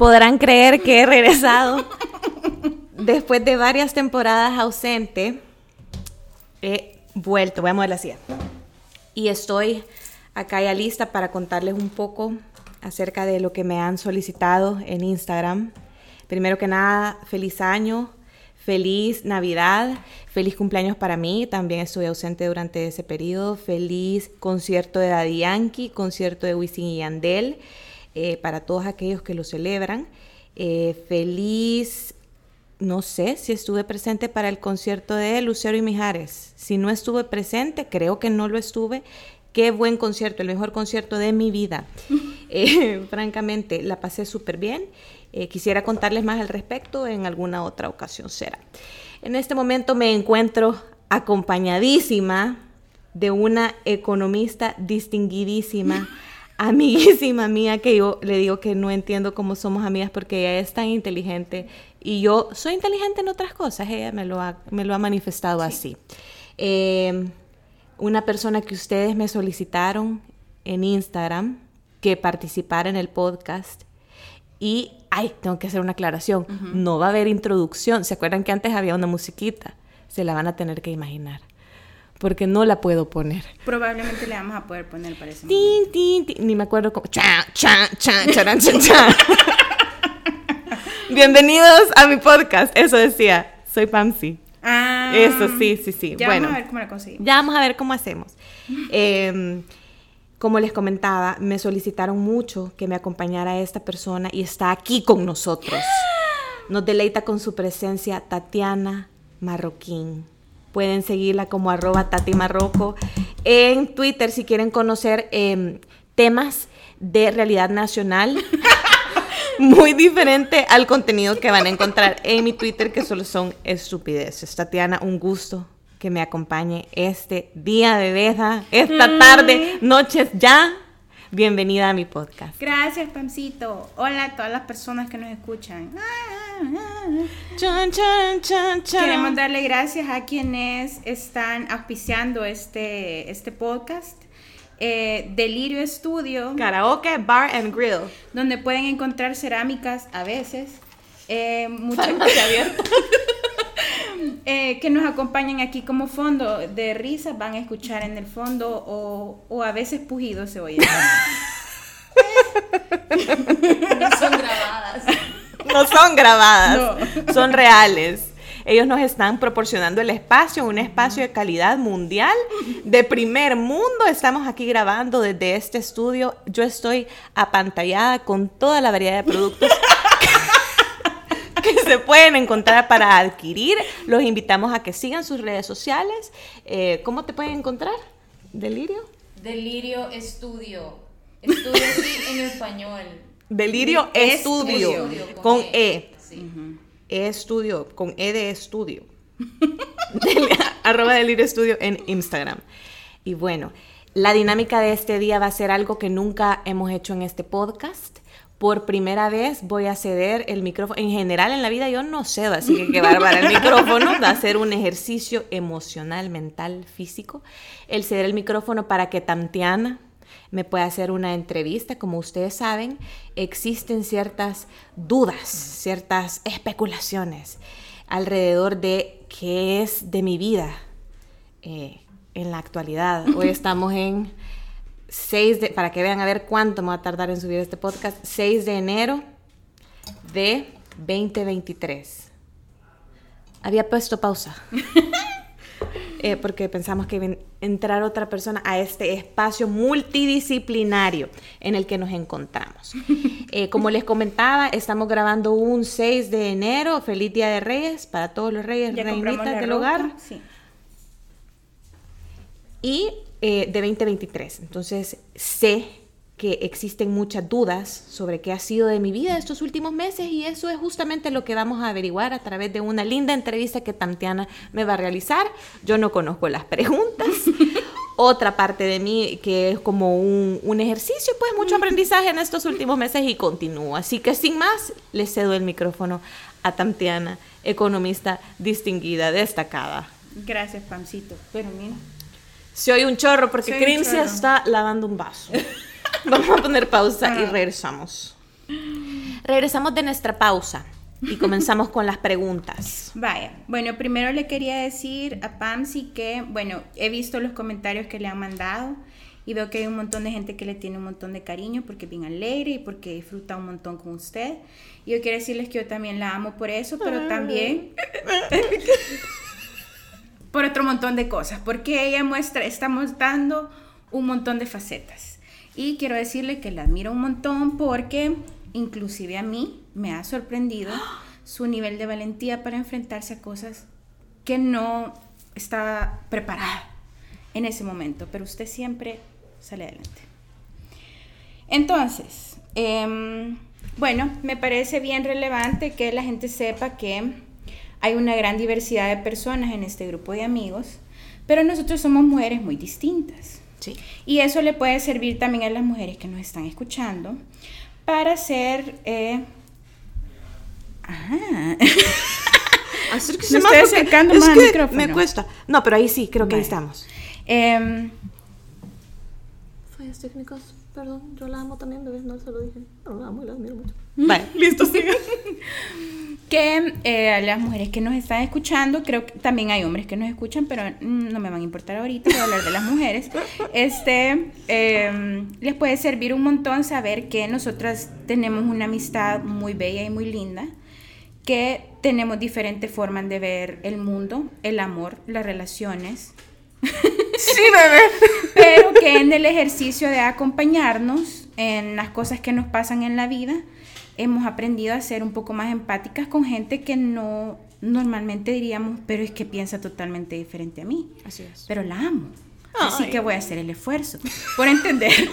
podrán creer que he regresado después de varias temporadas ausente. He vuelto, voy a mover la silla. Y estoy acá ya lista para contarles un poco acerca de lo que me han solicitado en Instagram. Primero que nada, feliz año, feliz Navidad, feliz cumpleaños para mí. También estuve ausente durante ese periodo. Feliz concierto de Daddy Yankee, concierto de Wisin y Yandel, eh, para todos aquellos que lo celebran. Eh, feliz, no sé si estuve presente para el concierto de Lucero y Mijares. Si no estuve presente, creo que no lo estuve. Qué buen concierto, el mejor concierto de mi vida. Eh, francamente, la pasé súper bien. Eh, quisiera contarles más al respecto en alguna otra ocasión será. En este momento me encuentro acompañadísima de una economista distinguidísima, amiguísima mía, que yo le digo que no entiendo cómo somos amigas porque ella es tan inteligente y yo soy inteligente en otras cosas, ella me lo ha, me lo ha manifestado así. Eh, una persona que ustedes me solicitaron en Instagram que participara en el podcast y, ay, tengo que hacer una aclaración, no va a haber introducción. ¿Se acuerdan que antes había una musiquita? Se la van a tener que imaginar. Porque no la puedo poner. Probablemente le vamos a poder poner para ese tin, tin, tin. Ni me acuerdo cómo. Cha, cha, cha, charan, cha, cha. Bienvenidos a mi podcast. Eso decía. Soy Pamsi. Ah, Eso sí, sí, sí. Ya bueno, vamos a ver cómo la conseguimos. ya vamos a ver cómo hacemos. Eh, como les comentaba, me solicitaron mucho que me acompañara esta persona y está aquí con nosotros. Nos deleita con su presencia Tatiana Marroquín. Pueden seguirla como arroba Tati Marroco en Twitter si quieren conocer eh, temas de realidad nacional. Muy diferente al contenido que van a encontrar en mi Twitter, que solo son estupideces. Tatiana, un gusto que me acompañe este día de besa, esta tarde, noches ya. Bienvenida a mi podcast. Gracias, Pamcito. Hola a todas las personas que nos escuchan. Chan, chan, chan, chan. Queremos darle gracias a quienes están auspiciando este, este podcast. Eh, Delirio Estudio, Karaoke, bar and grill. donde pueden encontrar cerámicas a veces. Eh, abierta. eh, que nos acompañan aquí como fondo de risas, van a escuchar en el fondo o, o a veces pujidos se oye. No son grabadas. No son grabadas, son reales. Ellos nos están proporcionando el espacio, un espacio de calidad mundial, de primer mundo. Estamos aquí grabando desde este estudio. Yo estoy apantallada con toda la variedad de productos que se pueden encontrar para adquirir. Los invitamos a que sigan sus redes sociales. Eh, ¿Cómo te pueden encontrar? ¿Delirio? Delirio Estudio. Estudio sí en español. Delirio Estudio, Estudio, con con E. Sí. E estudio, con E de estudio. Del- arroba Delirio Estudio en Instagram. Y bueno, la dinámica de este día va a ser algo que nunca hemos hecho en este podcast. Por primera vez voy a ceder el micrófono. En general en la vida yo no cedo, así que qué bárbara el micrófono. Va a ser un ejercicio emocional, mental, físico. El ceder el micrófono para que Tantiana me pueda hacer una entrevista. Como ustedes saben, existen ciertas dudas, ciertas especulaciones alrededor de qué es de mi vida eh, en la actualidad. Hoy estamos en 6 de, para que vean a ver cuánto me va a tardar en subir este podcast, 6 de enero de 2023. Había puesto pausa. Eh, porque pensamos que iba a entrar otra persona a este espacio multidisciplinario en el que nos encontramos. Eh, como les comentaba, estamos grabando un 6 de enero. Feliz Día de Reyes para todos los reyes, reinitas del ropa, hogar. Sí. Y eh, de 2023. Entonces, sé que existen muchas dudas sobre qué ha sido de mi vida estos últimos meses y eso es justamente lo que vamos a averiguar a través de una linda entrevista que Tantiana me va a realizar. Yo no conozco las preguntas. Otra parte de mí que es como un, un ejercicio, pues mucho aprendizaje en estos últimos meses y continúo. Así que sin más, le cedo el micrófono a Tantiana, economista distinguida, destacada. Gracias, Pamcito. Pero mira. Se oye un chorro porque Se oye un Crim se chorro. está lavando un vaso. Vamos a poner pausa y Ah. regresamos. Regresamos de nuestra pausa y comenzamos con las preguntas. Vaya, bueno, primero le quería decir a Pamsi que, bueno, he visto los comentarios que le han mandado y veo que hay un montón de gente que le tiene un montón de cariño porque es bien alegre y porque disfruta un montón con usted. Y yo quiero decirles que yo también la amo por eso, pero también por otro montón de cosas, porque ella muestra, está mostrando un montón de facetas. Y quiero decirle que la admiro un montón porque inclusive a mí me ha sorprendido su nivel de valentía para enfrentarse a cosas que no estaba preparada en ese momento, pero usted siempre sale adelante. Entonces, em, bueno, me parece bien relevante que la gente sepa que hay una gran diversidad de personas en este grupo de amigos, pero nosotros somos mujeres muy distintas. Sí. Y eso le puede servir también a las mujeres que nos están escuchando para ser... Eh... Ah. Acérquese Me más estoy acercando es más al que micrófono. Me cuesta. No, pero ahí sí, creo que ahí estamos. Em, Fallas técnicas, perdón, yo la amo también, bebé, no se lo dije. Pero la amo y la admiro mucho. Vale, listo, siga. que eh, a las mujeres que nos están escuchando, creo que también hay hombres que nos escuchan, pero mm, no me van a importar ahorita, voy a hablar de las mujeres. Este, eh, les puede servir un montón saber que nosotras tenemos una amistad muy bella y muy linda, que tenemos diferentes formas de ver el mundo, el amor, las relaciones, Sí, bebé. pero que en el ejercicio de acompañarnos en las cosas que nos pasan en la vida, hemos aprendido a ser un poco más empáticas con gente que no normalmente diríamos, pero es que piensa totalmente diferente a mí. Así es. Pero la amo. Así Ay. que voy a hacer el esfuerzo por entender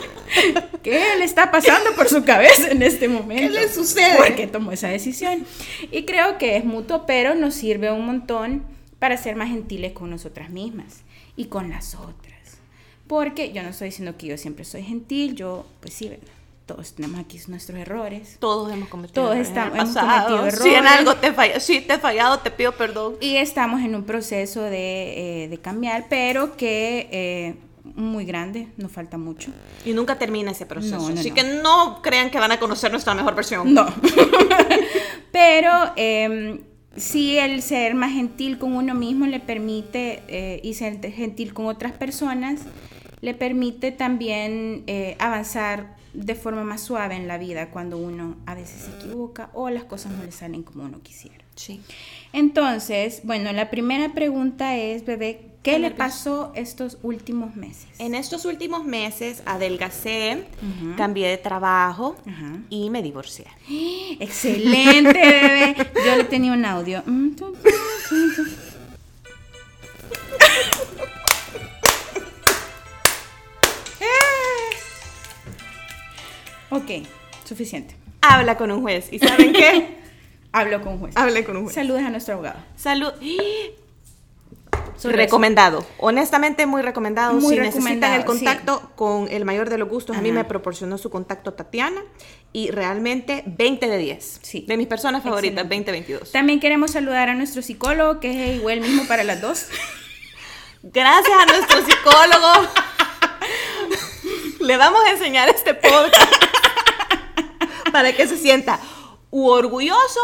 qué le está pasando por su cabeza en este momento. le sucede? ¿Por qué tomó esa decisión? Y creo que es mutuo, pero nos sirve un montón para ser más gentiles con nosotras mismas y con las otras. Porque yo no estoy diciendo que yo siempre soy gentil, yo, pues sí, ¿verdad? Todos tenemos aquí nuestros errores. Todos hemos cometido Todos errores estamos- hemos pasado. cometido Si en errores. algo te falla, sí te he fallado, te pido perdón. Y estamos en un proceso de, eh, de cambiar, pero que eh, muy grande, nos falta mucho. Y nunca termina ese proceso. No, no, Así no. que no crean que van a conocer nuestra mejor versión. No. Pero eh, sí el ser más gentil con uno mismo le permite, eh, y ser gentil con otras personas, le permite también eh, avanzar de forma más suave en la vida cuando uno a veces se equivoca o las cosas no le salen como uno quisiera. Sí. Entonces, bueno, la primera pregunta es, bebé, ¿qué le pasó estos últimos meses? En estos últimos meses adelgacé, Ujú. cambié de trabajo y me divorcié. Excelente, bebé. Yo le tenía un audio. Ok, suficiente. Habla con un juez. ¿Y saben qué? Hablo con juez. Hable con un juez. Saludos a nuestro abogado. Salud. Sobre recomendado. Honestamente, muy recomendado. Muy si necesitan recomendado, el contacto con el mayor de los gustos, a mí me proporcionó su contacto Tatiana. Y realmente 20 de 10. Sí. De mis personas favoritas, Excelente. 2022. También queremos saludar a nuestro psicólogo, que es igual mismo para las dos. Gracias a nuestro psicólogo. Le vamos a enseñar este podcast para que se sienta u orgulloso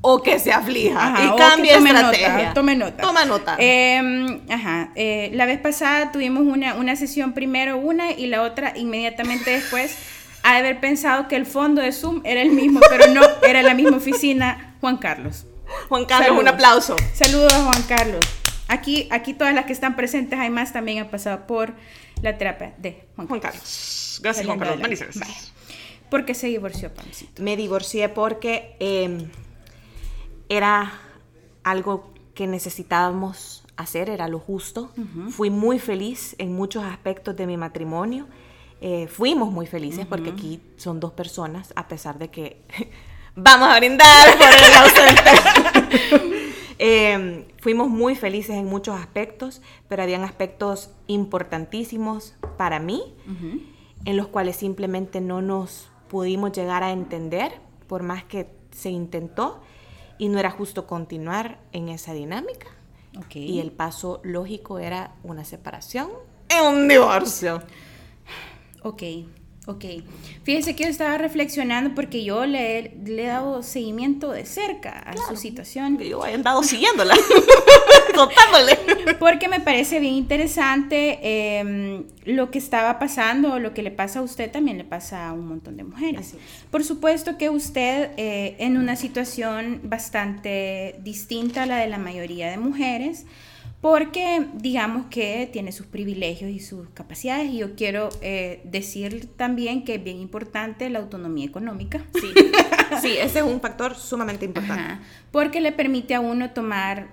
o que se aflija Ajá, y cambie tome estrategia. Nota, tome nota. Toma nota. Eh, ajá. eh, la vez pasada tuvimos una, una sesión primero una y la otra inmediatamente después. Ha de haber pensado que el fondo de Zoom era el mismo, pero no, era la misma oficina. Juan Carlos. Juan Carlos, Saludos. un aplauso. Saludos a Juan Carlos. Aquí, aquí todas las que están presentes, hay más también han pasado por la terapia de Juan Juan Carlos. Carlos. Gracias, Juan Carlos. ¿Por qué se divorció, Pancito? Me divorcié porque eh, era algo que necesitábamos hacer, era lo justo. Fui muy feliz en muchos aspectos de mi matrimonio. Eh, fuimos muy felices porque aquí son dos personas, a pesar de que vamos a brindar por el ausente. Eh, fuimos muy felices en muchos aspectos, pero habían aspectos importantísimos para mí en los cuales simplemente no nos pudimos llegar a entender por más que se intentó y no era justo continuar en esa dinámica. Ok. Y el paso lógico era una separación y un divorcio. Ok. Ok, fíjese que yo estaba reflexionando porque yo le, le he dado seguimiento de cerca a su situación. Que yo he andado siguiéndola, contándole. Porque me parece bien interesante eh, lo que estaba pasando, lo que le pasa a usted también le pasa a un montón de mujeres. Por supuesto que usted eh, en una situación bastante distinta a la de la mayoría de mujeres, porque digamos que tiene sus privilegios y sus capacidades y yo quiero eh, decir también que es bien importante la autonomía económica. Sí, sí, ese es un factor sumamente importante. Ajá, porque le permite a uno tomar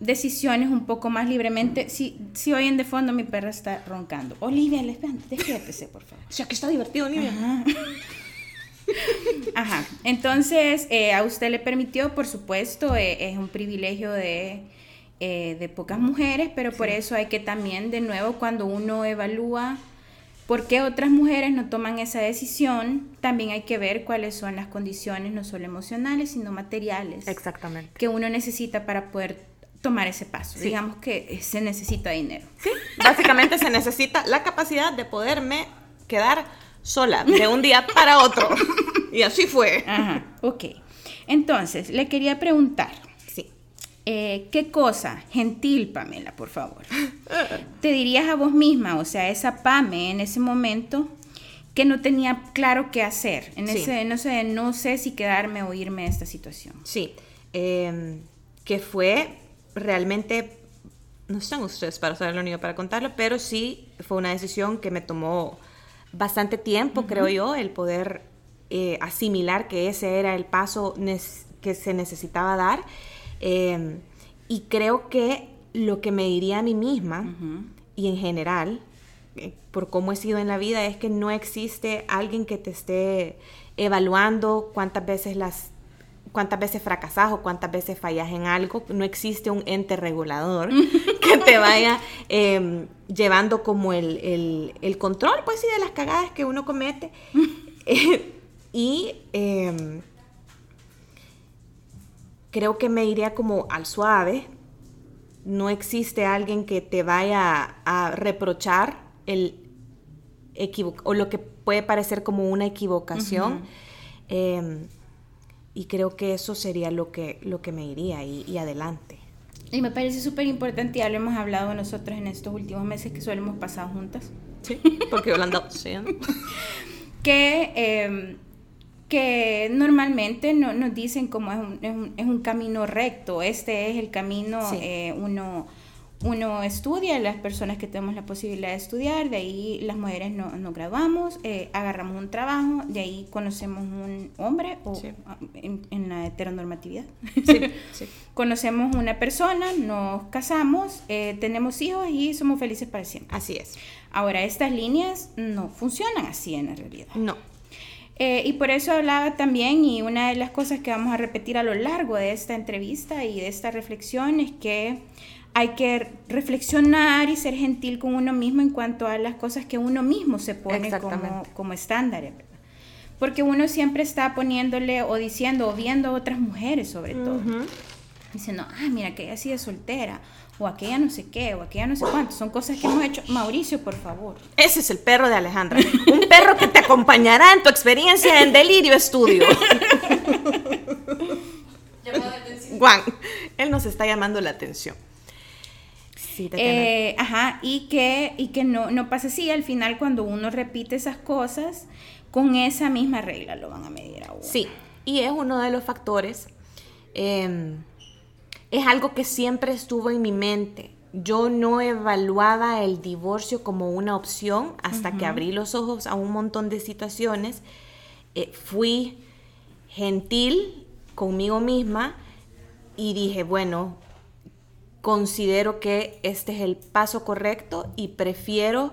decisiones un poco más libremente. Si, si oyen de fondo mi perra está roncando. Olivia, les despiértese, por favor. O sea, que está divertido, niña. Ajá, entonces eh, a usted le permitió, por supuesto, eh, es un privilegio de, eh, de pocas mujeres, pero por eso hay que también, de nuevo, cuando uno evalúa por qué otras mujeres no toman esa decisión, también hay que ver cuáles son las condiciones, no solo emocionales, sino materiales, Exactamente. que uno necesita para poder tomar ese paso. Sí. Digamos que eh, se necesita dinero. Sí, básicamente se necesita la capacidad de poderme quedar sola de un día para otro. Y así fue. Ajá, ok. Entonces, le quería preguntar, Sí. Eh, ¿Qué cosa, gentil Pamela, por favor, te dirías a vos misma, o sea, esa Pame en ese momento que no tenía claro qué hacer, en Sí. ese, no sé, no sé si quedarme o irme de esta situación? Sí. eh, que fue realmente, no están ustedes para saberlo ni yo para contarlo, pero sí fue una decisión que me tomó bastante tiempo, creo yo, el poder eh, asimilar que ese era el paso que se necesitaba dar. Eh, y creo que lo que me diría a mí misma y en general, eh, por cómo he sido en la vida, es que no existe alguien que te esté evaluando cuántas veces las cuántas veces fracasas o cuántas veces fallas en algo, no existe un ente regulador que te vaya eh, llevando como el, el- el control, pues sí, de las cagadas que uno comete. Eh, y eh, creo que me iría como al suave. No existe alguien que te vaya a reprochar el equivo- o lo que puede parecer como una equivocación. Y creo que eso sería lo que, lo que me iría y, y adelante. Y me parece súper importante, ya lo hemos hablado nosotros en estos últimos meses que solo hemos pasado juntas, Sí, porque yo lo ando haciendo. que, eh, que normalmente no, nos dicen como es un, es, un, es un camino recto, este es el camino, Sí. eh, uno, uno estudia, las personas que tenemos la posibilidad de estudiar, de ahí las mujeres no- nos graduamos, eh, agarramos un trabajo, de ahí conocemos un hombre o Sí. ah, en, en la heteronormatividad. Sí, sí. Conocemos una persona, nos casamos, eh, tenemos hijos y somos felices para siempre. Así es. Ahora, estas líneas no funcionan así en la realidad. No. Eh, y por eso hablaba también, y una de las cosas que vamos a repetir a lo largo de esta entrevista y de esta reflexión es que hay que reflexionar y ser gentil con uno mismo en cuanto a las cosas que uno mismo se pone como, como estándares. Porque uno siempre está poniéndole o diciendo o viendo a otras mujeres sobre todo. Diciendo, ah, mira, aquella sí es soltera, o aquella no sé qué, o aquella no sé cuánto. Son cosas que hemos hecho. Mauricio, por favor. Ese es el perro de Alejandra. Un perro que te acompañará en tu experiencia en Delirio Estudio. Llamada de atención. Juan, él nos está llamando la atención. Sí. Eh, ajá, y que, y que no, no pasa así. Al final, cuando uno repite esas cosas, con esa misma regla lo van a medir a uno. Sí, y es uno de los factores. eh, es algo que siempre estuvo en mi mente. Yo no evaluaba el divorcio como una opción hasta que abrí los ojos a un montón de situaciones. Eh, fui gentil conmigo misma y dije, bueno, considero que este es el paso correcto y prefiero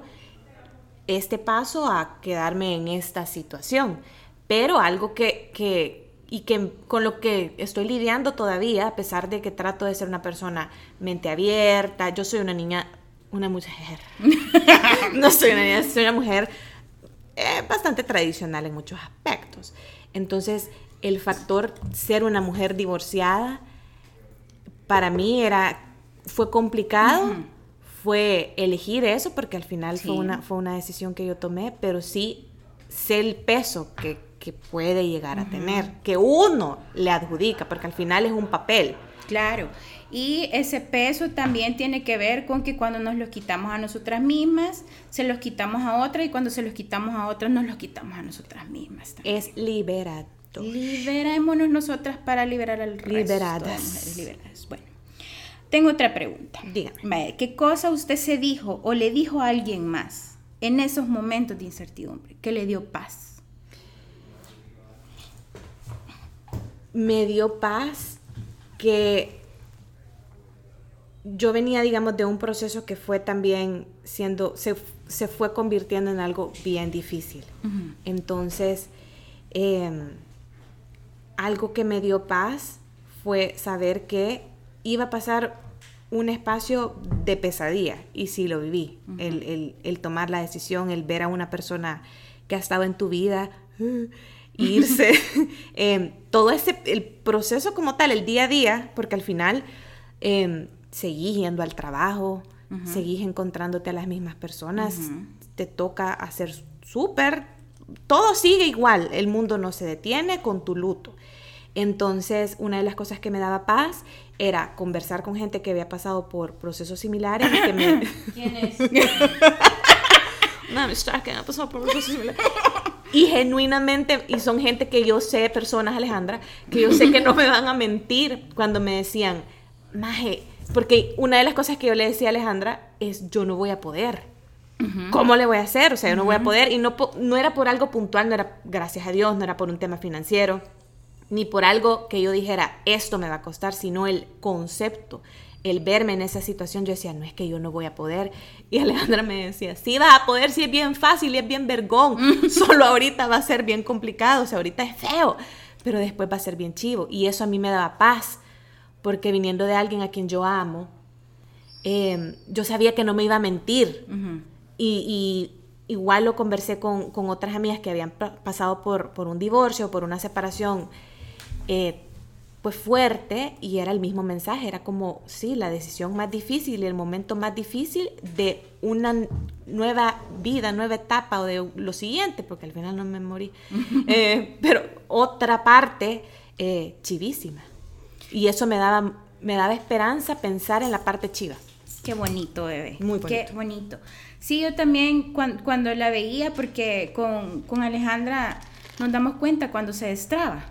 este paso a quedarme en esta situación. Pero algo que, que- y que con lo que estoy lidiando todavía, a pesar de que trato de ser una persona mente abierta, yo soy una niña, una mujer. no soy una niña, soy una mujer eh, bastante tradicional en muchos aspectos. Entonces, el factor ser una mujer divorciada, para mí era, fue complicado, Ujú. fue elegir eso, porque al final Sí. fue, una, fue una decisión que yo tomé, pero sí sé el peso que, que puede llegar a tener, que uno le adjudica, porque al final es un papel. Claro. Y ese peso también tiene que ver con que cuando nos los quitamos a nosotras mismas, se los quitamos a otra y cuando se los quitamos a otras, nos los quitamos a nosotras mismas. también. Es liberado. Liberémonos nosotras para liberar al resto. Liberadas. Bueno, tengo otra pregunta. Dígame. ¿Qué cosa usted se dijo o le dijo a alguien más en esos momentos de incertidumbre que le dio paz? Me dio paz que yo venía, digamos, de un proceso que fue también siendo, se, se fue convirtiendo en algo bien difícil. Entonces, em, algo que me dio paz fue saber que iba a pasar un espacio de pesadilla, y sí lo viví, el, el- el tomar la decisión, el ver a una persona que ha estado en tu vida, irse, em, todo ese, el proceso como tal, el día a día, porque al final em, seguís yendo al trabajo, seguís encontrándote a las mismas personas, te toca hacer súper, todo sigue igual, el mundo no se detiene con tu luto. Entonces, una de las cosas que me daba paz era conversar con gente que había pasado por procesos similares y que me... ¿Quién es? Que ha pasado por procesos similares. Y genuinamente, y son gente que yo sé, personas, Alejandra, que yo sé que no me van a mentir cuando me decían, Maje, porque una de las cosas que yo le decía a Alejandra es, yo no voy a poder. ¿Cómo le voy a hacer? O sea, yo no voy a poder. Y no, no era por algo puntual, no era, gracias a Dios, no era por un tema financiero, ni por algo que yo dijera, esto me va a costar, sino el concepto, el verme en esa situación. Yo decía, no es que yo no voy a poder. Y Alejandra me decía, sí vas a poder, sí es bien fácil y es bien vergón. Solo ahorita va a ser bien complicado, o sea, ahorita es feo, pero después va a ser bien chivo. Y eso a mí me daba paz, porque viniendo de alguien a quien yo amo, eh, yo sabía que no me iba a mentir. Y, y igual lo conversé con, con otras amigas que habían pa- pasado por, por un divorcio, por una separación, eh, pues fuerte, y era el mismo mensaje, era como, sí, la decisión más difícil y el momento más difícil de una nueva vida, nueva etapa o de lo siguiente, porque al final no me morí, Eh, pero otra parte eh, chivísima. Y eso me daba, me daba esperanza pensar en la parte chiva. Qué bonito, bebé. Muy Qué bonito. bonito. Sí, yo también cuan- cuando la veía, porque con, con Alejandra nos damos cuenta cuando se destraba.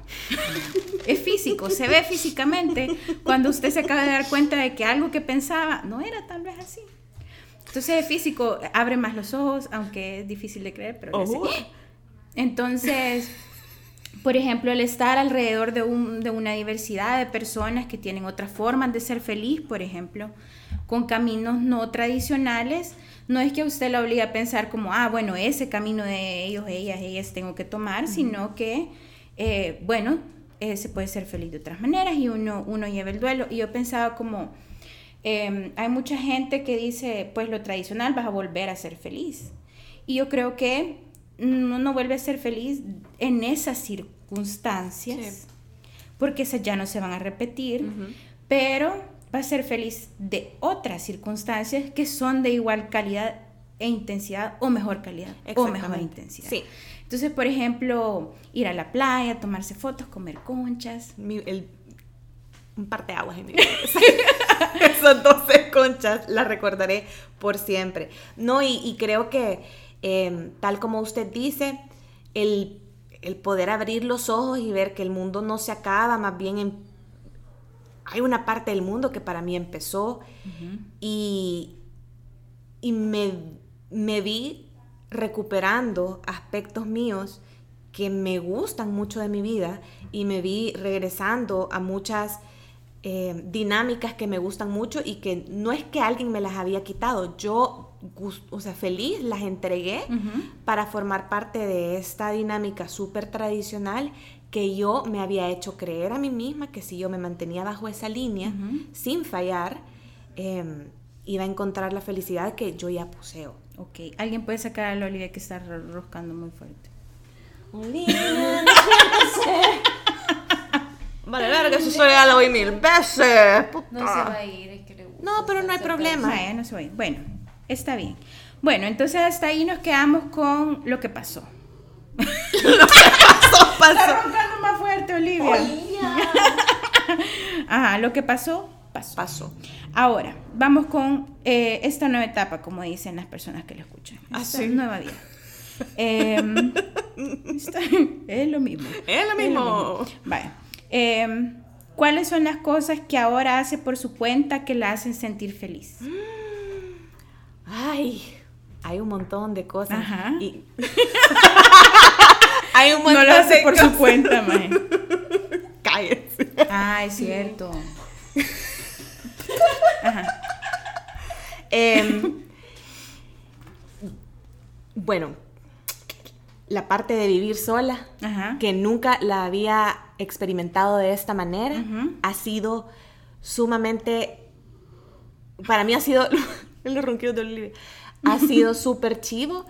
es físico, se ve físicamente cuando usted se acaba de dar cuenta de que algo que pensaba no era tal vez así. Entonces es físico, abre más los ojos, aunque es difícil de creer, pero Ojo. Entonces, por ejemplo, el estar alrededor de, un- de una diversidad de personas que tienen otras formas de ser feliz, por ejemplo, con caminos no tradicionales, no es que a usted la obligue a pensar como, ah, bueno, ese camino de ellos, ellas, ellas tengo que tomar, sino que, eh, bueno, eh, se puede ser feliz de otras maneras y uno, uno lleva el duelo. Y yo pensaba como, eh, hay mucha gente que dice, pues lo tradicional vas a volver a ser feliz. Y yo creo que uno no vuelve a ser feliz en esas circunstancias, Sí. porque esas ya no se van a repetir, pero va a ser feliz de otras circunstancias que son de igual calidad e intensidad o mejor calidad o mejor intensidad. Sí. Entonces, por ejemplo, ir a la playa, tomarse fotos, comer conchas. mi- el, un par de aguas en mi vida. Esas 12 conchas las recordaré por siempre. No, y, y creo que, eh, tal como usted dice, el, el poder abrir los ojos y ver que el mundo no se acaba, más bien em- hay una parte del mundo que para mí empezó y, y me, me vi recuperando aspectos míos que me gustan mucho de mi vida y me vi regresando a muchas eh, dinámicas que me gustan mucho y que no es que alguien me las había quitado, yo, o sea, feliz las entregué para formar parte de esta dinámica súper tradicional que yo me había hecho creer a mí misma que si yo me mantenía bajo esa línea, sin fallar, eh, iba a encontrar la felicidad que yo ya poseo. Ok, alguien puede sacar a la Olivia que está ro- roscando muy fuerte. Vale, verga, eso soy ya lo oí mil veces. puta. No se va a ir, es que le gusta. No, pero no hay problema. Vaya, no se va a ir. Bueno, está bien. Bueno, entonces hasta ahí nos quedamos con lo que pasó. pasó, Está roncando más fuerte, Olivia. Ajá, lo que pasó, pasó. Pasó. Ahora, vamos con eh, esta nueva etapa, como dicen las personas que lo escuchan. Ah, Esta sí. nueva vida. Em, está- es lo mismo. Es lo mismo. Vaya. Em, ¿Cuáles son las cosas que ahora hace por su cuenta que la hacen sentir feliz? Ay, hay un montón de cosas. Ajá. Y- hay un montón No lo hace de por cosas. su cuenta, mae. Cállese. Ah, es cierto. Em, bueno, la parte de vivir sola, Ajá. que nunca la había experimentado de esta manera, ha sido sumamente, para mí ha sido, los ronquidos de Olivia, ha sido súper chivo.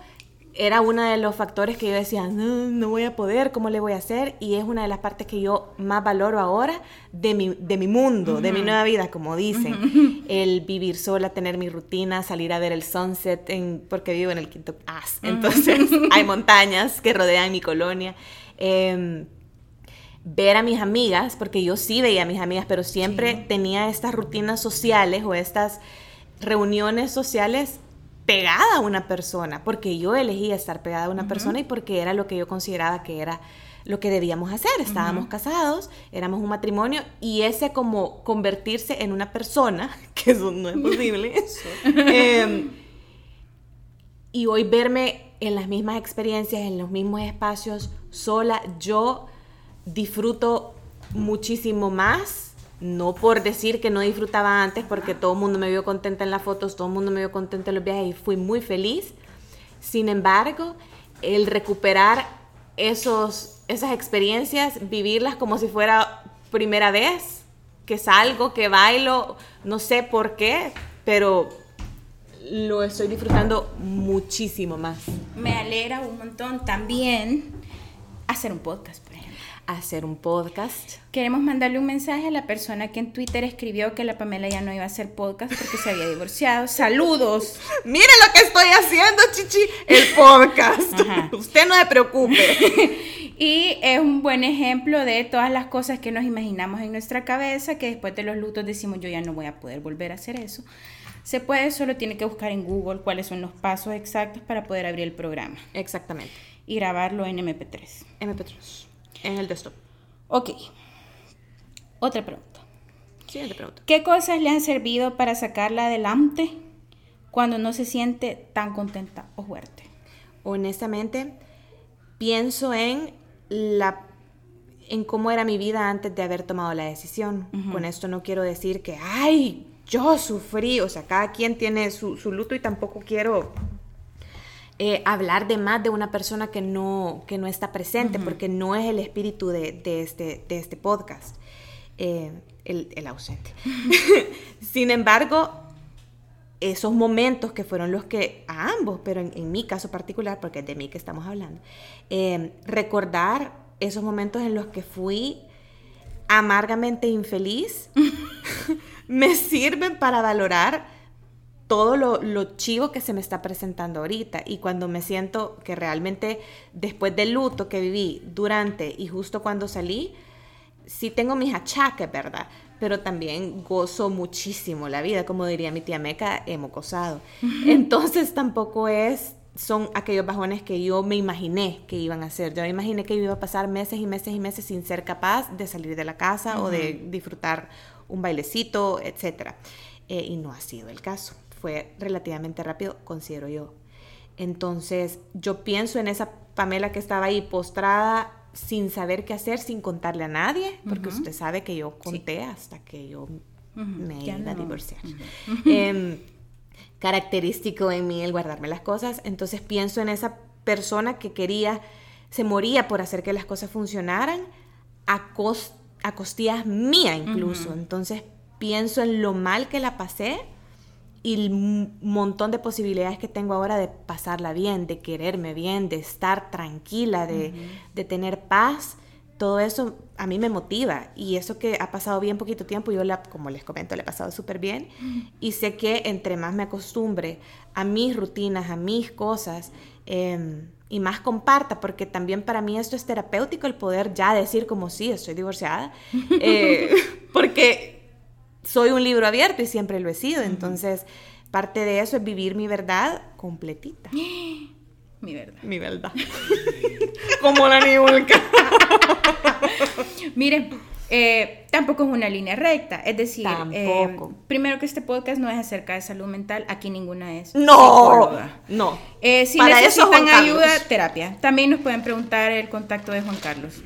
Era uno de los factores que yo decía, no, no voy a poder, ¿cómo le voy a hacer? Y es una de las partes que yo más valoro ahora de mi, de mi mundo, de mi nueva vida, como dicen. El vivir sola, tener mi rutina, salir a ver el sunset, en, porque vivo en el quinto as. Entonces hay montañas que rodean mi colonia. Em, ver a mis amigas, porque yo sí veía a mis amigas, pero siempre tenía estas rutinas sociales o estas reuniones sociales pegada a una persona, porque yo elegía estar pegada a una persona y porque era lo que yo consideraba que era lo que debíamos hacer. Estábamos casados, éramos un matrimonio y ese como convertirse en una persona, que eso no es posible, em, y hoy verme en las mismas experiencias, en los mismos espacios, sola, yo disfruto muchísimo más. No por decir que no disfrutaba antes, porque todo el mundo me vio contenta en las fotos, todo el mundo me vio contenta en los viajes y fui muy feliz. Sin embargo, el recuperar esos, esas experiencias, vivirlas como si fuera primera vez, que salgo, que bailo, no sé por qué, pero lo estoy disfrutando muchísimo más. Me alegra un montón también hacer un podcast, ejemplo. Hacer un podcast. Queremos mandarle un mensaje a la persona que en Twitter escribió que la Pamela ya no iba a hacer podcast porque se había divorciado. ¡Saludos! Mire lo que estoy haciendo, Chichi, el podcast. Ajá. Usted no se preocupe. Y es un buen ejemplo de todas las cosas que nos imaginamos en nuestra cabeza, que después de los lutos decimos yo ya no voy a poder volver a hacer eso. Se puede, solo tiene que buscar en Google cuáles son los pasos exactos para poder abrir el programa Exactamente. y grabarlo en MP3. MP3. En el desktop. Ok. Otra pregunta. Siguiente pregunta. ¿Qué cosas le han servido para sacarla adelante cuando no se siente tan contenta o fuerte? Honestamente, pienso en la en cómo era mi vida antes de haber tomado la decisión. Con esto no quiero decir que, ay, yo sufrí, o sea, cada quien tiene su, su luto y tampoco quiero eh, hablar de más de una persona que no, que no está presente, porque no es el espíritu de, de este, de este podcast, eh, el, el ausente. Sin embargo, esos momentos que fueron los que a ambos, pero en, en mi caso particular, porque es de mí que estamos hablando, eh, recordar esos momentos en los que fui amargamente infeliz, me sirven para valorar todo lo, lo chivo que se me está presentando ahorita. Y cuando me siento que realmente después del luto que viví durante y justo cuando salí, sí tengo mis achaques, ¿verdad? Pero también gozo muchísimo la vida, como diría mi tía Meca, hemos gozado. Entonces tampoco es, son aquellos bajones que yo me imaginé que iban a ser. Yo me imaginé que iba a pasar meses y meses y meses sin ser capaz de salir de la casa o de disfrutar un bailecito, etc. Eh, y no ha sido el caso. Fue relativamente rápido, considero yo. Entonces, yo pienso en esa Pamela que estaba ahí postrada sin saber qué hacer, sin contarle a nadie, porque usted sabe que yo conté hasta que yo me Ya iba a divorciar. Em, característico en mí el guardarme las cosas. Entonces pienso en esa persona que quería, se moría por hacer que las cosas funcionaran a, cos- a costillas mía incluso. Entonces pienso en lo mal que la pasé y el montón de posibilidades que tengo ahora de pasarla bien, de quererme bien, de estar tranquila, de, de tener paz. Todo eso a mí me motiva. Y eso que ha pasado bien poquito tiempo, yo la, como les comento, le he pasado súper bien. Y sé que entre más me acostumbre a mis rutinas, a mis cosas, em, y más comparta, porque también para mí esto es terapéutico el poder ya decir como sí, estoy divorciada, eh, porque soy un libro abierto y siempre lo he sido, entonces parte de eso es vivir mi verdad completita. Mi verdad. Mi verdad. como la nibulca. Miren, eh, tampoco es una línea recta. Es decir, eh, Tampoco. primero que este podcast no es acerca de salud mental, aquí ninguna es. No, psicóloga. no. Eh, si Para eso, necesitan Carlos. ayuda, terapia. También nos pueden preguntar el contacto de Juan Carlos.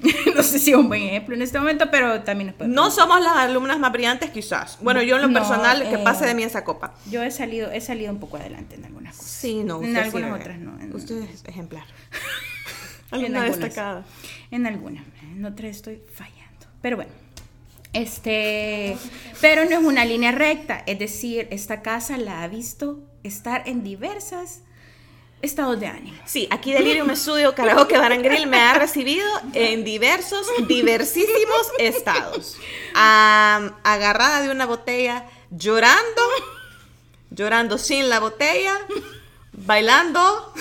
no sé si es un buen ejemplo en este momento, pero también nos No somos las alumnas más brillantes, quizás. Bueno, yo en lo No, personal, que eh, pase de mí esa copa. Yo he salido, he salido un poco adelante en algunas cosas. Sí, no. En algunas sí, otras no. En, Usted es ejemplar. en algunas. destacada. En algunas. En otras estoy fallando. Pero bueno. Este, pero no es una línea recta, es decir, esta casa la ha visto estar en diversas estados de ánimo. Sí, aquí Delirium Studio Karaoke Barangril me ha recibido en diversos, diversísimos estados. Am, agarrada de una botella, llorando, llorando sin la botella, bailando,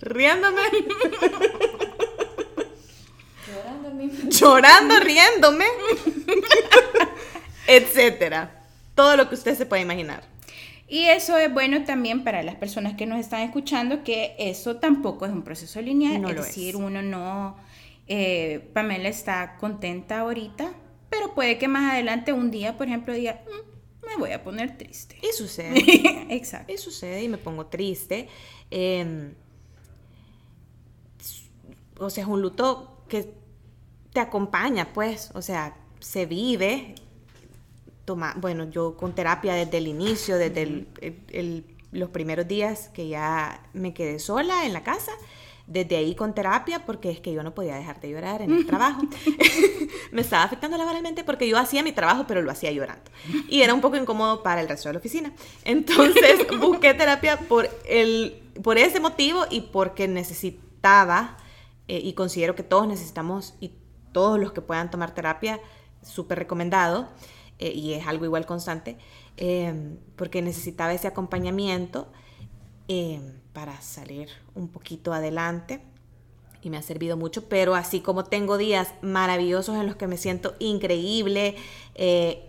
riéndome, llorando, riéndome, etcétera. Todo lo que usted se puede imaginar. Y eso es bueno también para las personas que nos están escuchando, que eso tampoco es un proceso lineal. No es decir, es. uno no. eh, Pamela está contenta ahorita, pero puede que más adelante un día, por ejemplo, diga, "Mm, me voy a poner triste. Y sucede. Exacto. Y sucede y me pongo triste. Eh, o sea, es un luto que te acompaña, pues. O sea, se vive. Toma, bueno, yo con terapia desde el inicio, desde el- el- el- los primeros días que ya me quedé sola en la casa. Desde ahí con terapia, porque es que yo no podía dejar de llorar en el trabajo. me estaba afectando laboralmente porque yo hacía mi trabajo, pero lo hacía llorando. Y era un poco incómodo para el resto de la oficina. Entonces busqué terapia por, el, por ese motivo y porque necesitaba, eh, y considero que todos necesitamos, y todos los que puedan tomar terapia, súper recomendado, eh, y es algo igual constante, eh, porque necesitaba ese acompañamiento eh, para salir un poquito adelante y me ha servido mucho, pero así como tengo días maravillosos en los que me siento increíble, eh,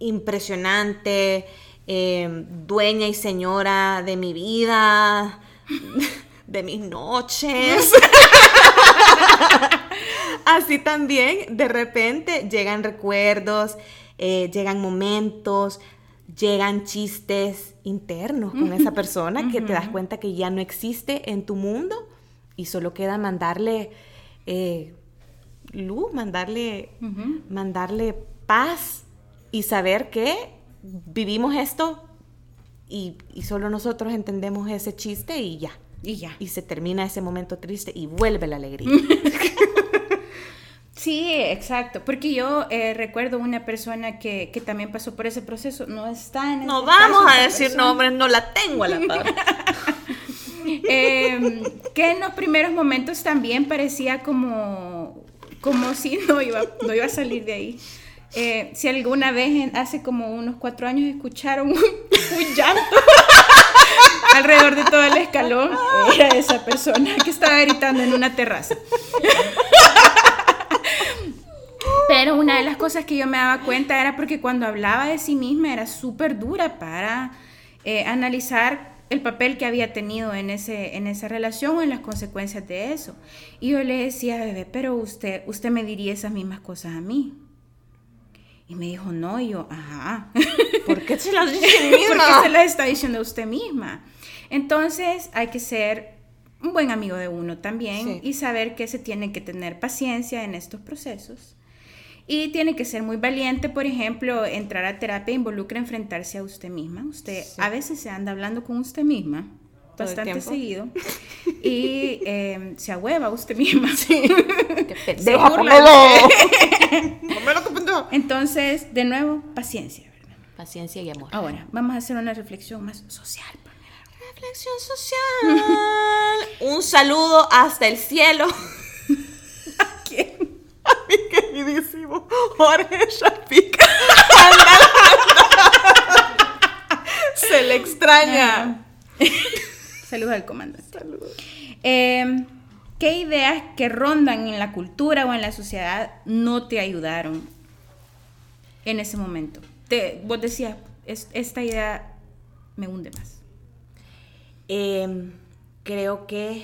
impresionante, eh, dueña y señora de mi vida, de mis noches. Así también, de repente llegan recuerdos, eh, llegan momentos, llegan chistes internos con esa persona que te das cuenta que ya no existe en tu mundo y solo queda mandarle eh, luz, mandarle, mandarle paz y saber que vivimos esto y, y solo nosotros entendemos ese chiste y ya. Y ya. Y se termina ese momento triste y vuelve la alegría. Sí, exacto. Porque yo eh, recuerdo una persona que, que también pasó por ese proceso. No está en No este vamos caso a decir nombres, no la tengo a la par. Eh, que en los primeros momentos también parecía como, como si no iba, no iba a salir de ahí. Eh, si alguna vez en- hace como unos cuatro años escucharon un, un llanto alrededor de todo el escalón, era esa persona que estaba gritando en una terraza. Pero una de las cosas que yo me daba cuenta era porque cuando hablaba de sí misma era súper dura para eh, analizar el papel que había tenido en, ese, en esa relación o en las consecuencias de eso. Y yo le decía, bebé, pero usted, usted me diría esas mismas cosas a mí. Y me dijo, no, y yo, ajá. ¿Por qué se las dice ¿Por misma? qué se las está diciendo a usted misma? Entonces hay que ser un buen amigo de uno también Sí. y saber que se tiene que tener paciencia en estos procesos. Y tiene que ser muy valiente, por ejemplo, entrar a terapia involucra enfrentarse a usted misma. Usted Sí. a veces se anda hablando con usted misma bastante tiempo. seguido y eh, se ahueva usted misma. Pamela, qué pendeja. Entonces, de nuevo, paciencia. ¿verdad? Paciencia y amor. Ahora, vamos a hacer una reflexión más social. Pamela. Reflexión social. Un saludo hasta el cielo. ¿Quién? A mi queridísimo Jorge Shapik. Se le extraña. Saludos al comandante. Eh, ¿Qué ideas que rondan en la cultura o en la sociedad no te ayudaron en ese momento? Te, vos decías, "Es- esta idea me hunde más. Em, creo que,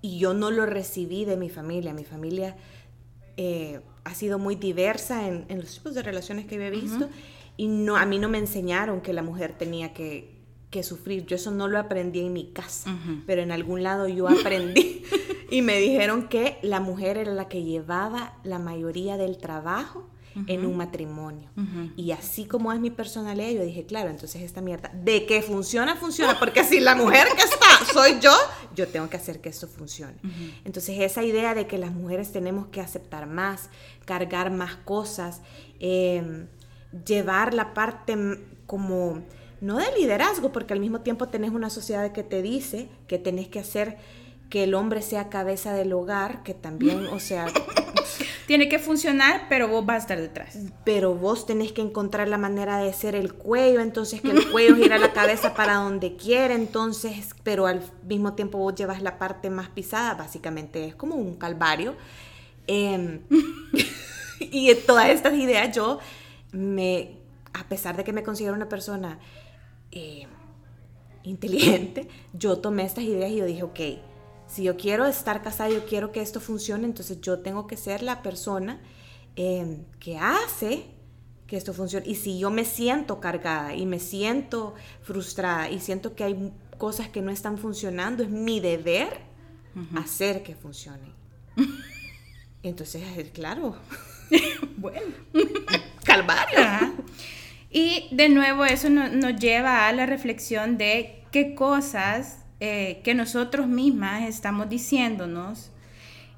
y yo no lo recibí de mi familia, mi familia eh, ha sido muy diversa en, en los tipos de relaciones que había visto y no, a mí no me enseñaron que la mujer tenía que, que sufrir. Yo eso no lo aprendí en mi casa, pero en algún lado yo aprendí y me dijeron que la mujer era la que llevaba la mayoría del trabajo en un matrimonio. Y así como es mi personalidad, yo dije, claro, entonces esta mierda, de que funciona, funciona, porque si la mujer que está soy yo, yo tengo que hacer que esto funcione. Entonces esa idea de que las mujeres tenemos que aceptar más, cargar más cosas, eh, llevar la parte como, no de liderazgo, porque al mismo tiempo tenés una sociedad que te dice que tenés que hacer que el hombre sea cabeza del hogar, que también, o sea, Tiene que funcionar, pero vos vas a estar detrás. pero vos tenés que encontrar la manera de hacer el cuello, entonces que el cuello gira la cabeza para donde quiere, entonces, pero al mismo tiempo vos llevas la parte más pisada, básicamente es como un calvario. Em, y todas estas ideas yo me, a pesar de que me considero una persona eh, inteligente, yo tomé estas ideas y yo dije, ok, si yo quiero estar casada, yo quiero que esto funcione, entonces yo tengo que ser la persona eh, que hace que esto funcione. Y si yo me siento cargada y me siento frustrada y siento que hay cosas que no están funcionando, es mi deber hacer que funcionen. Entonces, eh, claro, Bueno. calvario. Ajá. Y de nuevo eso no- nos lleva a la reflexión de qué cosas eh, que nosotros mismas estamos diciéndonos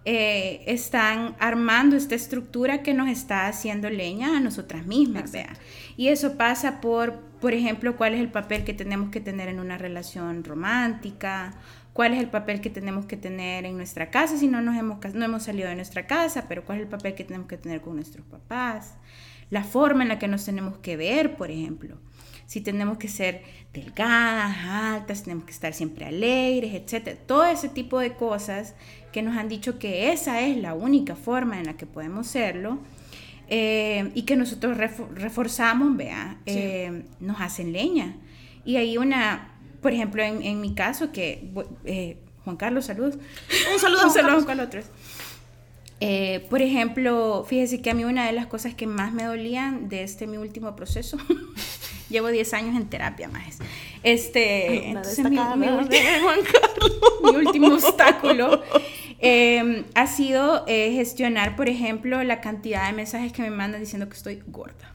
eh, están armando esta estructura que nos está haciendo leña a nosotras mismas. vea. Y eso pasa por, por ejemplo, cuál es el papel que tenemos que tener en una relación romántica, cuál es el papel que tenemos que tener en nuestra casa si no, nos hemos, no hemos salido de nuestra casa, pero cuál es el papel que tenemos que tener con nuestros papás, la forma en la que nos tenemos que ver, por ejemplo. Si tenemos que ser delgadas, altas, tenemos que estar siempre alegres, etc. Todo ese tipo de cosas que nos han dicho que esa es la única forma en la que podemos serlo eh, y que nosotros refo- reforzamos, vea, eh, nos hacen leña. Y hay una, por ejemplo, en, en mi caso, que eh, Juan Carlos, salud. Un saludo a Un saludo a. Juan Carlos. Eh, por ejemplo, fíjese que a mí una de las cosas que más me dolían de este mi último proceso, llevo 10 años en terapia más. Este, entonces mi, último obstáculo eh, ha sido eh, gestionar, por ejemplo, la cantidad de mensajes que me mandan diciendo que estoy gorda.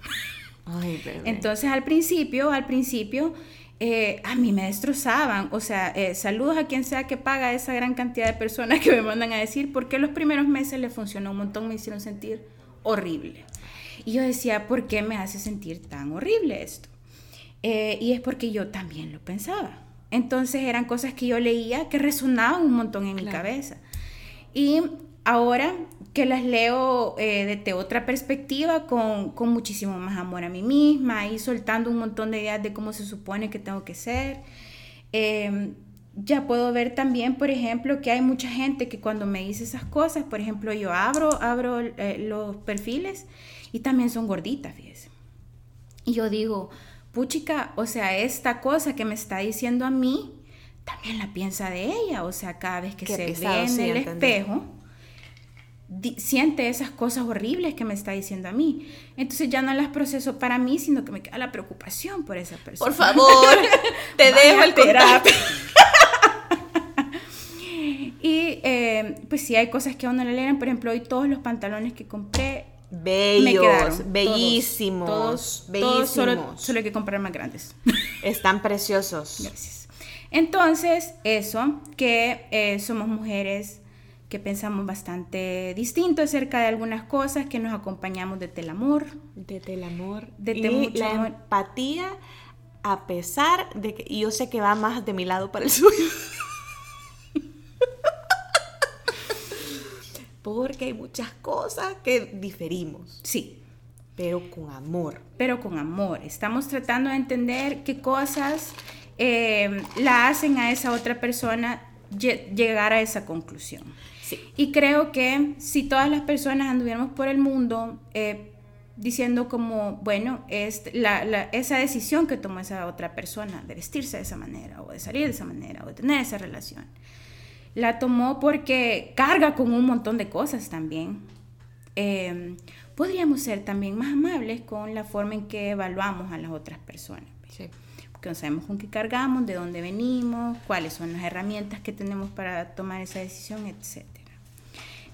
Ay. Entonces al principio, al principio, eh, a mí me destrozaban. O sea, eh, saludos a quien sea que paga esa gran cantidad de personas que me mandan a decir, porque los primeros meses le funcionó un montón, me hicieron sentir horrible. Y yo decía, ¿por qué me hace sentir tan horrible esto? Eh, y es porque yo también lo pensaba. Entonces eran cosas que yo leía que resonaban un montón en mi cabeza. Y ahora que las leo eh, desde otra perspectiva, con, con muchísimo más amor a mí misma y soltando un montón de ideas de cómo se supone que tengo que ser, eh, ya puedo ver también, por ejemplo, que hay mucha gente que cuando me dice esas cosas, por ejemplo, yo abro, abro eh, los perfiles y también son gorditas, fíjese. Y yo digo, puchica, o sea, esta cosa que me está diciendo a mí, también la piensa de ella. O sea, cada vez que Qué se ve en el espejo, siente esas cosas horribles que me está diciendo a mí. Entonces ya no las proceso para mí, sino que me queda la preocupación por esa persona. Por favor, te dejo el terapia. Y eh, pues sí, hay cosas que a uno le leen. Por ejemplo, hoy todos los pantalones que compré Bellos, me quedaron. bellísimos, Todos, todos, bellísimos. todos solo, solo hay que comprar más grandes. Están preciosos. Gracias. Entonces, eso, que eh, somos mujeres que pensamos bastante distinto acerca de algunas cosas, que nos acompañamos desde el amor. Desde el amor. Desde y mucho la amor. empatía, a pesar de que y yo sé que va más de mi lado para el suyo. Porque hay muchas cosas que diferimos, Sí, pero con amor. pero con amor. Estamos tratando de entender qué cosas eh, la hacen a esa otra persona lle- llegar a esa conclusión. Sí. Y creo que si todas las personas anduviéramos por el mundo eh, diciendo como, bueno, es la, la- esa decisión que tomó esa otra persona de vestirse de esa manera, o de salir de esa manera, o de tener esa relación, la tomó porque carga con un montón de cosas también. Eh, podríamos ser también más amables con la forma en que evaluamos a las otras personas. Sí. Porque no sabemos con qué cargamos, de dónde venimos, cuáles son las herramientas que tenemos para tomar esa decisión, etc.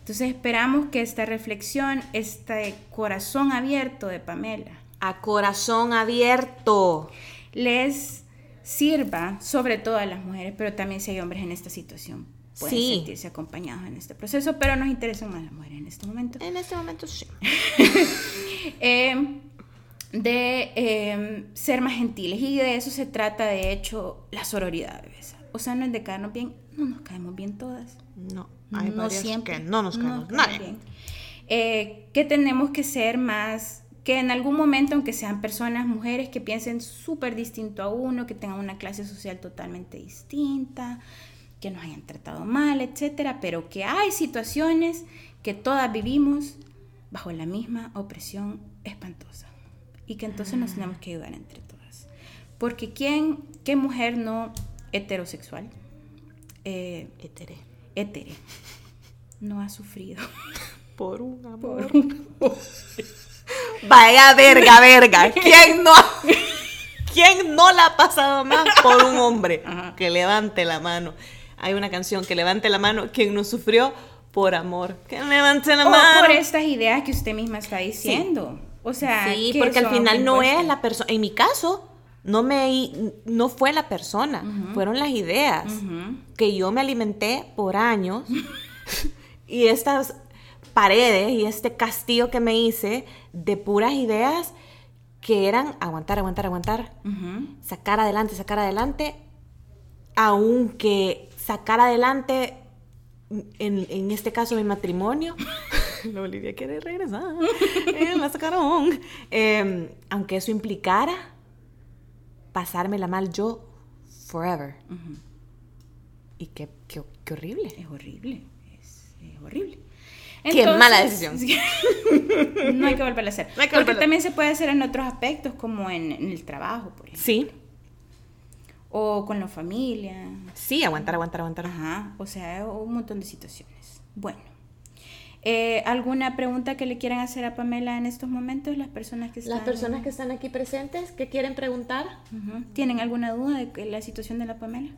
Entonces esperamos que esta reflexión, este corazón abierto de Pamela, A corazón abierto. les sirva, sobre todo a las mujeres, pero también si hay hombres en esta situación, pueden Sí. sentirse acompañados en este proceso, pero nos interesan más las mujeres en este momento. En este momento sí. Eh, de eh, ser más gentiles y de eso se trata de hecho la sororidad bebés. O sea no es de caernos bien no nos caemos bien todas. No, hay no siempre que no nos caemos caemos nadie. bien. Eh, que tenemos que ser más que en algún momento aunque sean personas mujeres que piensen súper distinto a uno que tengan una clase social totalmente distinta que nos hayan tratado mal etcétera pero que hay situaciones que todas vivimos bajo la misma opresión espantosa y que entonces nos tenemos que ayudar entre todas. Porque quién qué mujer no heterosexual eh, Etere. no ha sufrido Por un amor. por un Vaya verga, verga. ¿Quién no, ¿Quién no la ha pasado más por un hombre? Ajá. Que levante la mano. Hay una canción que levante la mano. Quien no sufrió por amor. Que levante la o mano. por estas ideas que usted misma está diciendo o sea Sí, que porque al final no es la persona. En mi caso, no me no fue la persona, fueron las ideas que yo me alimenté por años. Y estas paredes y este castillo que me hice de puras ideas que eran aguantar, aguantar, aguantar, sacar adelante, sacar adelante, aunque sacar adelante, en, en este caso mi matrimonio, la Olivia quiere regresar, eh, la sacaron, Eh, aunque eso implicara pasármela mal yo forever. Y qué, qué, qué horrible. es horrible es, es horrible Qué mala decisión. no hay que volverlo a hacer. No Porque volverlo también se puede hacer en otros aspectos, como en, en el trabajo, por ejemplo. Sí, O con la familia. sí, aguantar, aguantar, aguantar. Ajá. O sea, un montón de situaciones. Bueno. Eh, ¿Alguna pregunta que le quieran hacer a Pamela en estos momentos? Las personas que están... Las personas que están aquí presentes, que quieren preguntar. ¿Tienen alguna duda de la situación de la Pamela?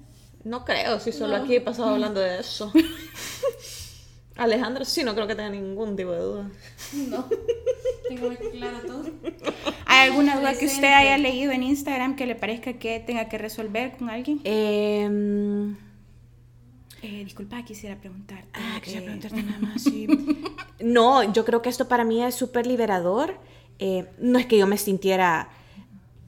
No creo, si solo aquí he pasado hablando de eso. Alejandro, sí, no creo que tenga ningún tipo de duda. No. Tengo muy claro todo. ¿Hay alguna duda que usted haya leído en Instagram que le parezca que tenga que resolver con alguien? Em, Eh, disculpa, quisiera preguntarte. ah, quisiera eh, preguntarte nada más, sí. No, yo creo que esto para mí es súper liberador. Eh, no es que yo me sintiera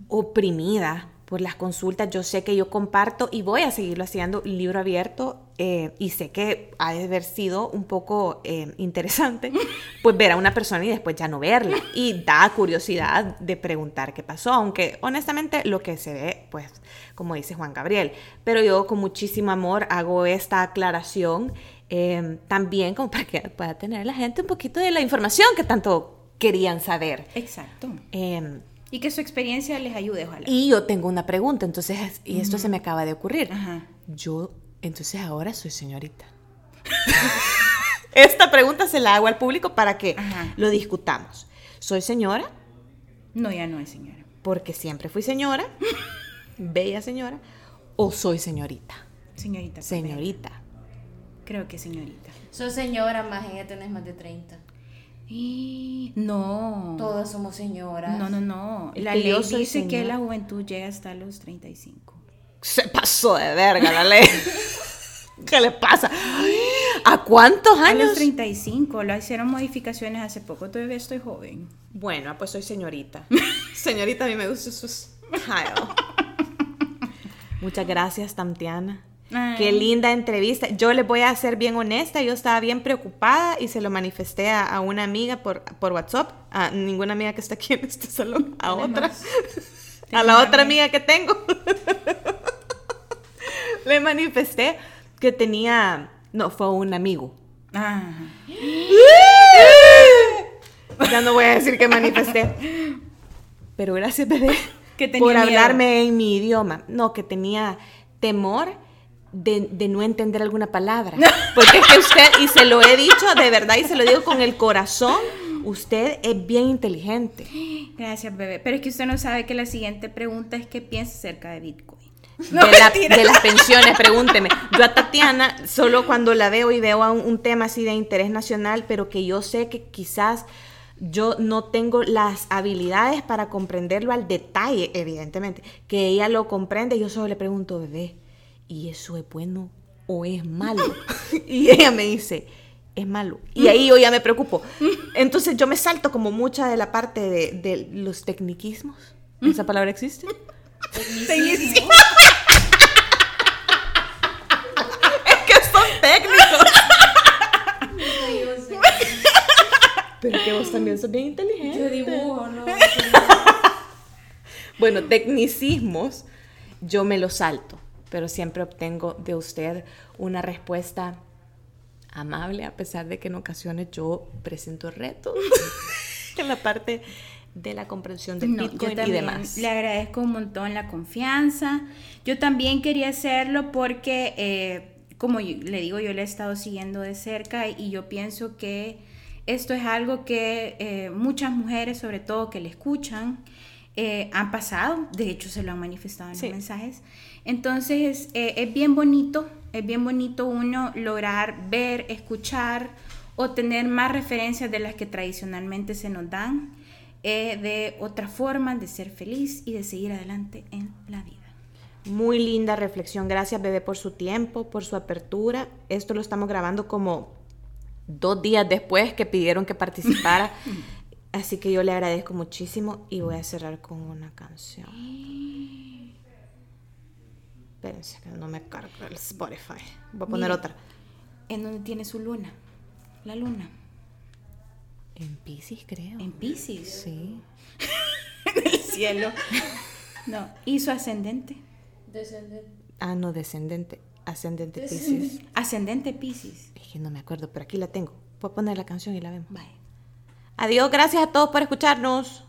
oprimida por las consultas. Yo sé que yo comparto y voy a seguirlo haciendo libro abierto eh, y sé que ha de haber sido un poco eh, interesante pues ver a una persona y después ya no verla. Y da curiosidad de preguntar qué pasó, aunque honestamente lo que se ve, pues como dice Juan Gabriel, pero yo con muchísimo amor hago esta aclaración eh, también como para que pueda tener la gente un poquito de la información que tanto querían saber. Exacto. Em, Y que su experiencia les ayude, ojalá. y yo tengo una pregunta, entonces, y esto se me acaba de ocurrir. Ajá. Yo, entonces ahora soy señorita. Esta pregunta se la hago al público para que Ajá. lo discutamos. ¿Soy señora? No, ya no es señora. Porque siempre fui señora, bella señora, o soy señorita. Señorita. Señorita. Creo que señorita. Sos señora, más ya tenés más de 30. Y... No. Todas somos señoras. No, no, no. Es La que ley soy dice que la juventud llega hasta los 35. Se pasó de verga la ley. ¿Qué le pasa? ¿A cuántos A los años? 35. Lo hicieron modificaciones hace poco. Todavía estoy joven. Bueno, pues soy señorita. señorita, a mí me gusta su style. Muchas gracias, Tamtiana. Ay. Qué linda entrevista. Yo les voy a ser bien honesta, yo estaba bien preocupada y se lo manifesté a, a una amiga por, por WhatsApp, a ninguna amiga que está aquí en este salón, a otra, a la otra amiga que tengo. le manifesté que tenía, no, fue un amigo. Ah. Ya no voy a decir que manifesté. Pero gracias, bebé, Que tenía por miedo. hablarme en mi idioma. No, que tenía temor de, de no entender alguna palabra. Porque es que usted, y se lo he dicho de verdad y se lo digo con el corazón, usted es bien inteligente. Gracias, bebé. Pero es que usted no sabe que la siguiente pregunta es qué piensa acerca de Bitcoin. de, la- de las pensiones, pregúnteme. Yo a Tatiana, solo cuando la veo y veo a un, un tema así de interés nacional, pero que yo sé que quizás yo no tengo las habilidades para comprenderlo al detalle, evidentemente, que ella lo comprende, yo solo le pregunto, bebé, ¿y eso es bueno o es malo? y ella me dice, es malo. Y ahí yo ya me preocupo. Entonces yo me salto como mucha de la parte de, de los tecniquismos. ¿Esa palabra existe? Tecnicismo. que son técnicos. No, yo sé. También sos bien inteligente. Yo dibujo, ¿no? Bueno, tecnicismos, yo me los salto, pero siempre obtengo de usted una respuesta amable, a pesar de que en ocasiones yo presento retos en la parte de la comprensión del No, yo Bitcoin y demás. le agradezco un montón la confianza. Yo también quería hacerlo porque, eh, como yo- le digo, yo le he estado siguiendo de cerca y yo pienso que esto es algo que eh, muchas mujeres, sobre todo que le escuchan, eh, han pasado. De hecho, se lo han manifestado en Sí. los mensajes. Entonces, eh, es bien bonito, es bien bonito uno lograr ver, escuchar o tener más referencias de las que tradicionalmente se nos dan, eh, de otra forma de ser feliz y de seguir adelante en la vida. Muy linda reflexión. Gracias, bebé, por su tiempo, por su apertura. Esto lo estamos grabando como dos días después que pidieron que participara. Así que yo le agradezco muchísimo y voy a cerrar con una canción. Espérense, que no me carga el Spotify. Voy a poner otra. En donde tiene su luna, la luna, En Pisces, creo. en Pisces, Sí. el cielo. No, y su ascendente, Descendente. Ah, no, descendente. Ascendente Pisces. Ascendente Pisces. Es que no me acuerdo, pero aquí la tengo. Voy a poner la canción y la vemos. Bye. Adiós, gracias a todos por escucharnos.